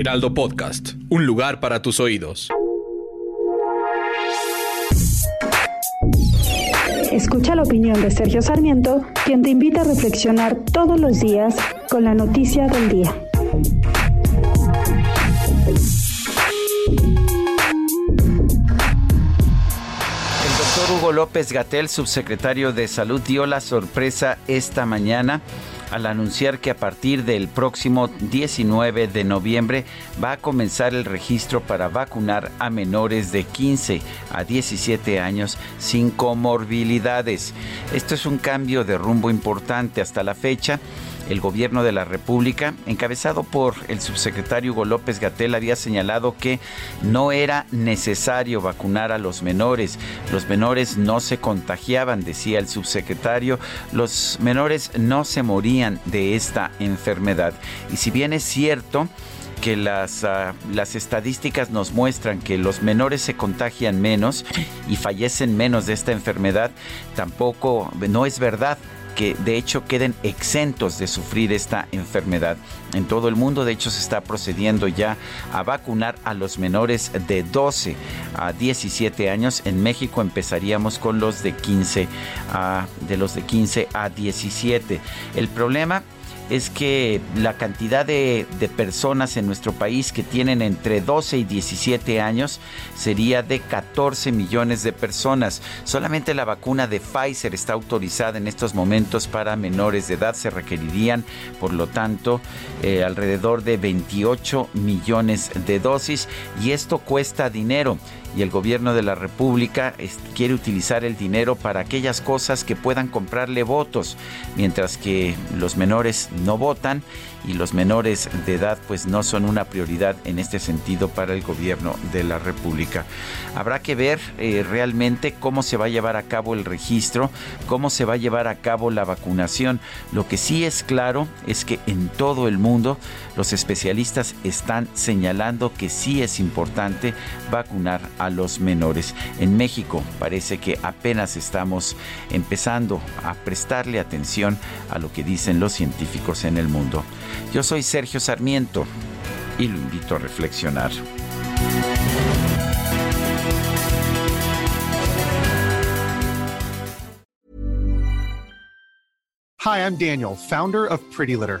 Heraldo Podcast. Un lugar para tus oídos. Escucha la opinión de Sergio Sarmiento, quien te invita a reflexionar todos los días con la noticia del día. El doctor Hugo López Gatel, subsecretario de Salud, dio la sorpresa esta mañana al anunciar que a partir del próximo 19 de noviembre va a comenzar el registro para vacunar a menores de 15 a 17 años sin comorbilidades. Esto es un cambio de rumbo importante hasta la fecha el gobierno de la República, encabezado por el subsecretario Hugo López Gatel, había señalado que no era necesario vacunar a los menores. Los menores no se contagiaban, decía el subsecretario. Los menores no se morían de esta enfermedad. Y si bien es cierto, que las, uh, las estadísticas nos muestran que los menores se contagian menos y fallecen menos de esta enfermedad, tampoco no es verdad que de hecho queden exentos de sufrir esta enfermedad. En todo el mundo, de hecho, se está procediendo ya a vacunar a los menores de 12 a 17 años. En México empezaríamos con los de 15 a, de los de 15 a 17. El problema es que la cantidad de, de, personas en nuestro país que tienen entre 12 y 17 años sería de 14 millones de personas. Solamente la vacuna de Pfizer está autorizada en estos momentos para menores de edad. Se requerirían, por lo tanto, eh, alrededor de 28 millones de dosis y esto cuesta dinero y el gobierno de la República quiere utilizar el dinero para aquellas cosas que puedan comprarle votos, mientras que los menores no votan y los menores de edad pues no son una prioridad en este sentido para el gobierno de la República. Habrá que ver eh, realmente cómo se va a llevar a cabo el registro, cómo se va a llevar a cabo la vacunación. Lo que sí es claro es que en todo el mundo los especialistas están señalando que sí es importante vacunar a los menores. En México parece que apenas estamos empezando a prestarle atención a lo que dicen los científicos en el mundo. Yo soy Sergio Sarmiento y lo invito a reflexionar. Hi, I'm Daniel, founder of Pretty Litter.